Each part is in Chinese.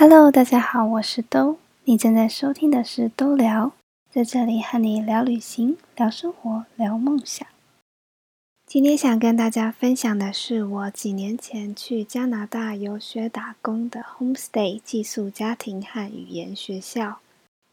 Hello，大家好，我是兜。你正在收听的是兜聊，在这里和你聊旅行、聊生活、聊梦想。今天想跟大家分享的是我几年前去加拿大游学打工的 homestay 寄宿家庭和语言学校。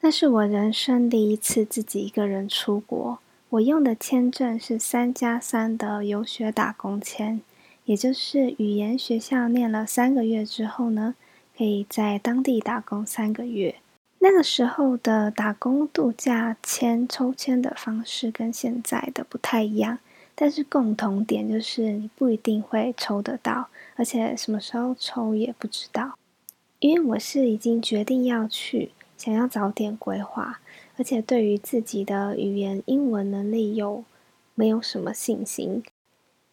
那是我人生第一次自己一个人出国。我用的签证是三加三的游学打工签，也就是语言学校念了三个月之后呢，可以在当地打工三个月。那个时候的打工度假签抽签的方式跟现在的不太一样，但是共同点就是你不一定会抽得到，而且什么时候抽也不知道。因为我是已经决定要去。想要早点规划，而且对于自己的语言英文能力又没有什么信心，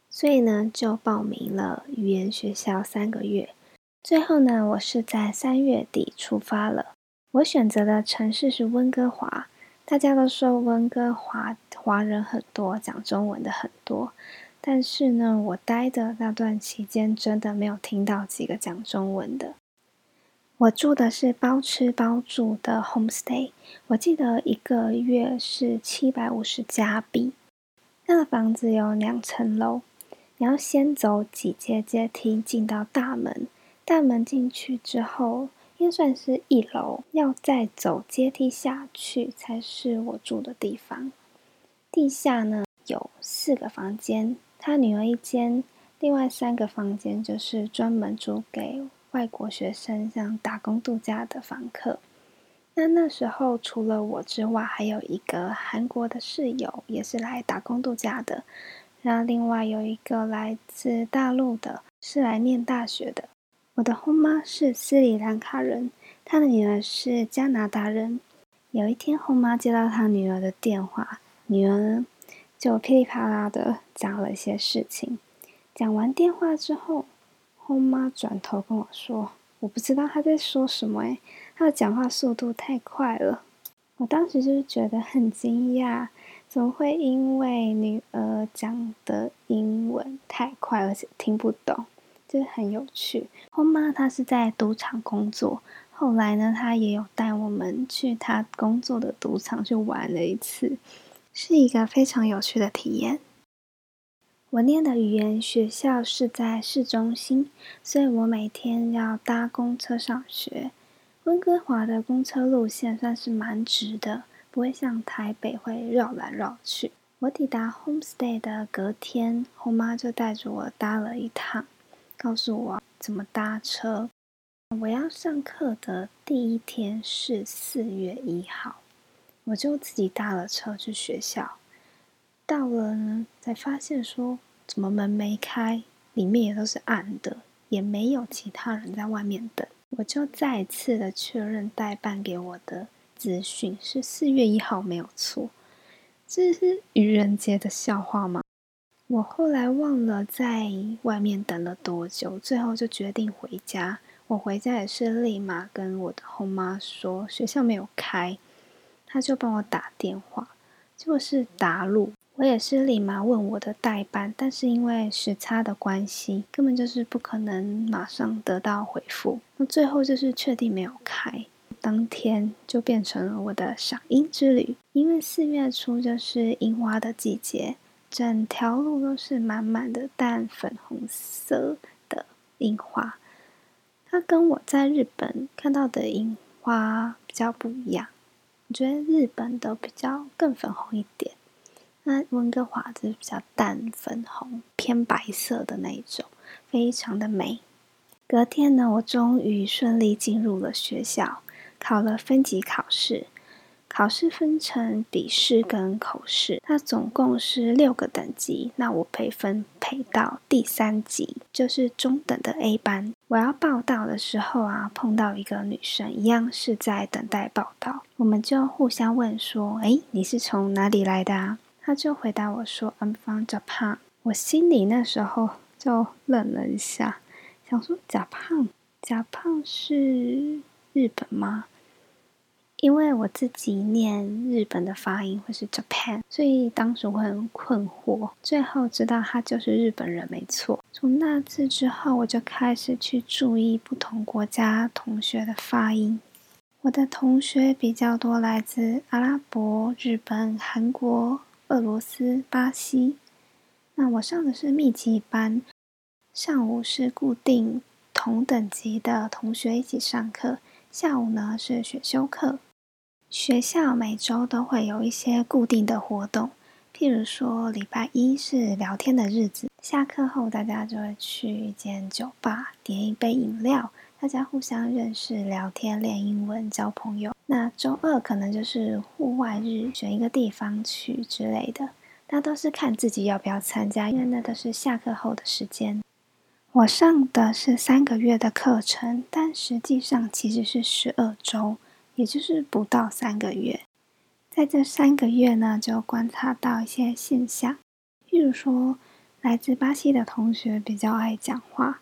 所以呢就报名了语言学校三个月。最后呢，我是在三月底出发了。我选择的城市是温哥华，大家都说温哥华华人很多，讲中文的很多，但是呢，我待的那段期间真的没有听到几个讲中文的。我住的是包吃包住的 homestay，我记得一个月是七百五十加币。那个房子有两层楼，你要先走几阶阶梯进到大门，大门进去之后应该算是一楼，要再走阶梯下去才是我住的地方。地下呢有四个房间，他女儿一间，另外三个房间就是专门租给。外国学生像打工度假的房客，那那时候除了我之外，还有一个韩国的室友也是来打工度假的，然后另外有一个来自大陆的，是来念大学的。我的后妈是斯里兰卡人，她的女儿是加拿大人。有一天后妈接到她女儿的电话，女儿就噼里啪啦的讲了一些事情。讲完电话之后。后妈转头跟我说：“我不知道她在说什么，诶，她的讲话速度太快了。”我当时就是觉得很惊讶，怎么会因为女儿讲的英文太快，而且听不懂，就很有趣。后妈她是在赌场工作，后来呢，她也有带我们去她工作的赌场去玩了一次，是一个非常有趣的体验。我念的语言学校是在市中心，所以我每天要搭公车上学。温哥华的公车路线算是蛮直的，不会像台北会绕来绕去。我抵达 homestay 的隔天，后妈就带着我搭了一趟，告诉我怎么搭车。我要上课的第一天是四月一号，我就自己搭了车去学校。到了呢，才发现说怎么门没开，里面也都是暗的，也没有其他人在外面等。我就再次的确认代办给我的资讯是四月一号没有错。这是愚人节的笑话吗？我后来忘了在外面等了多久，最后就决定回家。我回家也是立马跟我的后妈说学校没有开，他就帮我打电话，结果是打路。我也是立马问我的代办，但是因为时差的关系，根本就是不可能马上得到回复。那最后就是确定没有开，当天就变成了我的赏樱之旅。因为四月初就是樱花的季节，整条路都是满满的淡粉红色的樱花。它跟我在日本看到的樱花比较不一样，我觉得日本的比较更粉红一点。那温哥华就是比较淡粉红、偏白色的那一种，非常的美。隔天呢，我终于顺利进入了学校，考了分级考试。考试分成笔试跟口试，它总共是六个等级。那我被分配到第三级，就是中等的 A 班。我要报到的时候啊，碰到一个女生，一样是在等待报到。我们就互相问说：“哎，你是从哪里来的啊？”她就回答我说：“I'm from Japan。”我心里那时候就愣了一下，想说：“Japan，Japan 是日本吗？”因为我自己念日本的发音会是 Japan，所以当时我很困惑。最后知道他就是日本人没错，从那次之后，我就开始去注意不同国家同学的发音。我的同学比较多来自阿拉伯、日本、韩国、俄罗斯、巴西。那我上的是密集班，上午是固定同等级的同学一起上课，下午呢是选修课。学校每周都会有一些固定的活动。譬如说，礼拜一是聊天的日子，下课后大家就会去一间酒吧，点一杯饮料，大家互相认识、聊天、练英文、交朋友。那周二可能就是户外日，选一个地方去之类的，那都是看自己要不要参加，因为那都是下课后的时间。我上的是三个月的课程，但实际上其实是十二周，也就是不到三个月。在这三个月呢，就观察到一些现象，例如说，来自巴西的同学比较爱讲话，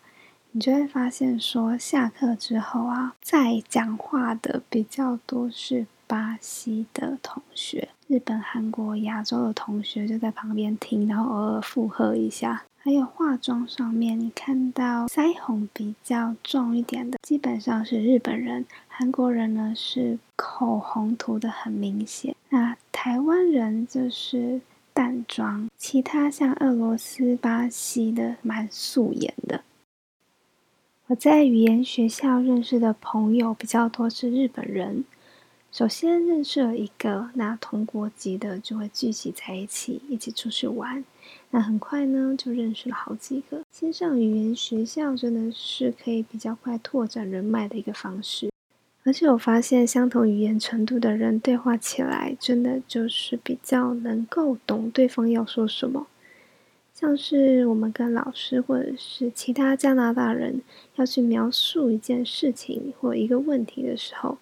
你就会发现说，下课之后啊，在讲话的比较多是巴西的同学，日本、韩国、亚洲的同学就在旁边听，然后偶尔附和一下。还有化妆上面，你看到腮红比较重一点的，基本上是日本人；韩国人呢是口红涂的很明显，那台湾人就是淡妆，其他像俄罗斯、巴西的蛮素颜的。我在语言学校认识的朋友比较多是日本人。首先认识了一个，那同国籍的就会聚集在一起，一起出去玩。那很快呢，就认识了好几个。线上语言学校真的是可以比较快拓展人脉的一个方式。而且我发现，相同语言程度的人对话起来，真的就是比较能够懂对方要说什么。像是我们跟老师或者是其他加拿大人要去描述一件事情或一个问题的时候。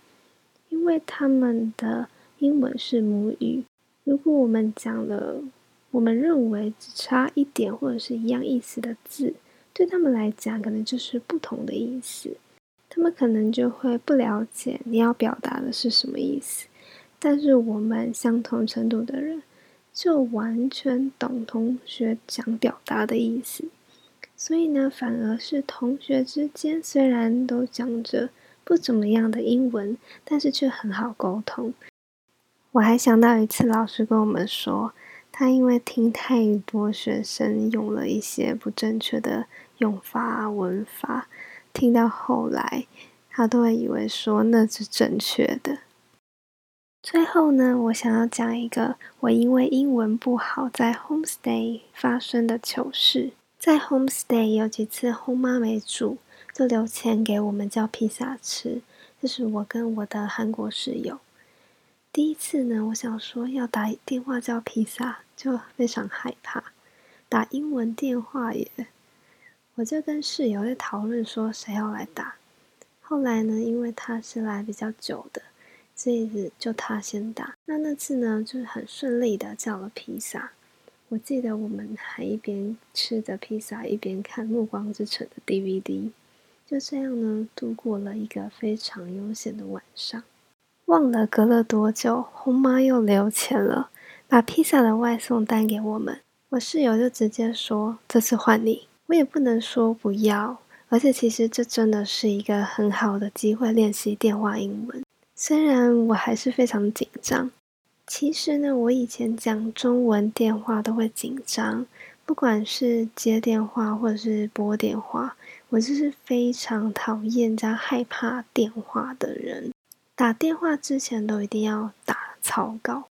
因为他们的英文是母语，如果我们讲了我们认为只差一点或者是一样意思的字，对他们来讲可能就是不同的意思，他们可能就会不了解你要表达的是什么意思。但是我们相同程度的人就完全懂同学想表达的意思，所以呢，反而是同学之间虽然都讲着。不怎么样的英文，但是却很好沟通。我还想到一次，老师跟我们说，他因为听太多学生用了一些不正确的用法、文法，听到后来，他都会以为说那是正确的。最后呢，我想要讲一个我因为英文不好在 homestay 发生的糗事。在 homestay 有几次后妈没煮。就留钱给我们叫披萨吃，就是我跟我的韩国室友第一次呢。我想说要打电话叫披萨，就非常害怕打英文电话耶。我就跟室友在讨论说谁要来打。后来呢，因为他是来比较久的，这一次就他先打。那那次呢，就是很顺利的叫了披萨。我记得我们还一边吃着披萨，一边看《暮光之城》的 DVD。就这样呢，度过了一个非常悠闲的晚上。忘了隔了多久，红妈又留钱了，把披萨的外送单给我们。我室友就直接说：“这次换你。”我也不能说不要，而且其实这真的是一个很好的机会练习电话英文。虽然我还是非常紧张。其实呢，我以前讲中文电话都会紧张，不管是接电话或者是拨电话。我就是非常讨厌加害怕电话的人，打电话之前都一定要打草稿。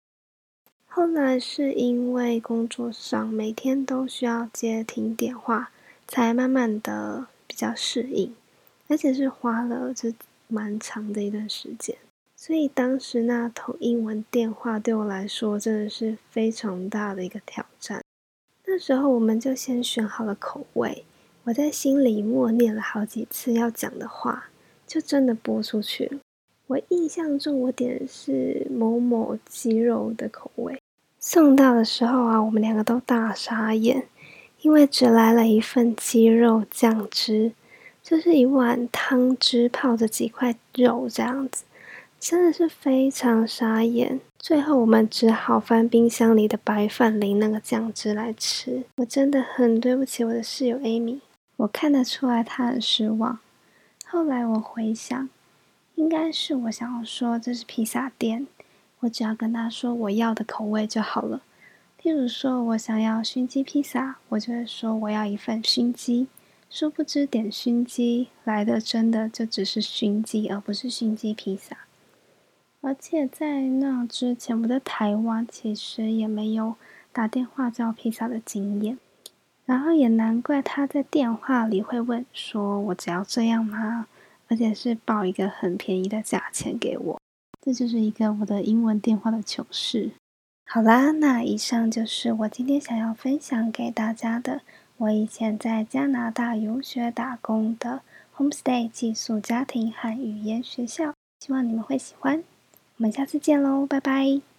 后来是因为工作上每天都需要接听电话，才慢慢的比较适应，而且是花了这蛮长的一段时间。所以当时那通英文电话对我来说真的是非常大的一个挑战。那时候我们就先选好了口味。我在心里默念了好几次要讲的话，就真的播出去了。我印象中我点的是某某鸡肉的口味，送到的时候啊，我们两个都大傻眼，因为只来了一份鸡肉酱汁，就是一碗汤汁泡着几块肉这样子。真的是非常傻眼，最后我们只好翻冰箱里的白饭淋那个酱汁来吃。我真的很对不起我的室友 Amy。我看得出来他很失望。后来我回想，应该是我想要说这是披萨店，我只要跟他说我要的口味就好了。例如说我想要熏鸡披萨，我就会说我要一份熏鸡。殊不知点熏鸡来的真的就只是熏鸡，而不是熏鸡披萨。而且在那之前，我在台湾其实也没有打电话叫披萨的经验。然后也难怪他在电话里会问说：“我只要这样吗？”而且是报一个很便宜的价钱给我。这就是一个我的英文电话的糗事。好啦，那以上就是我今天想要分享给大家的。我以前在加拿大游学打工的 homestay 寄宿家庭和语言学校，希望你们会喜欢。我们下次见喽，拜拜。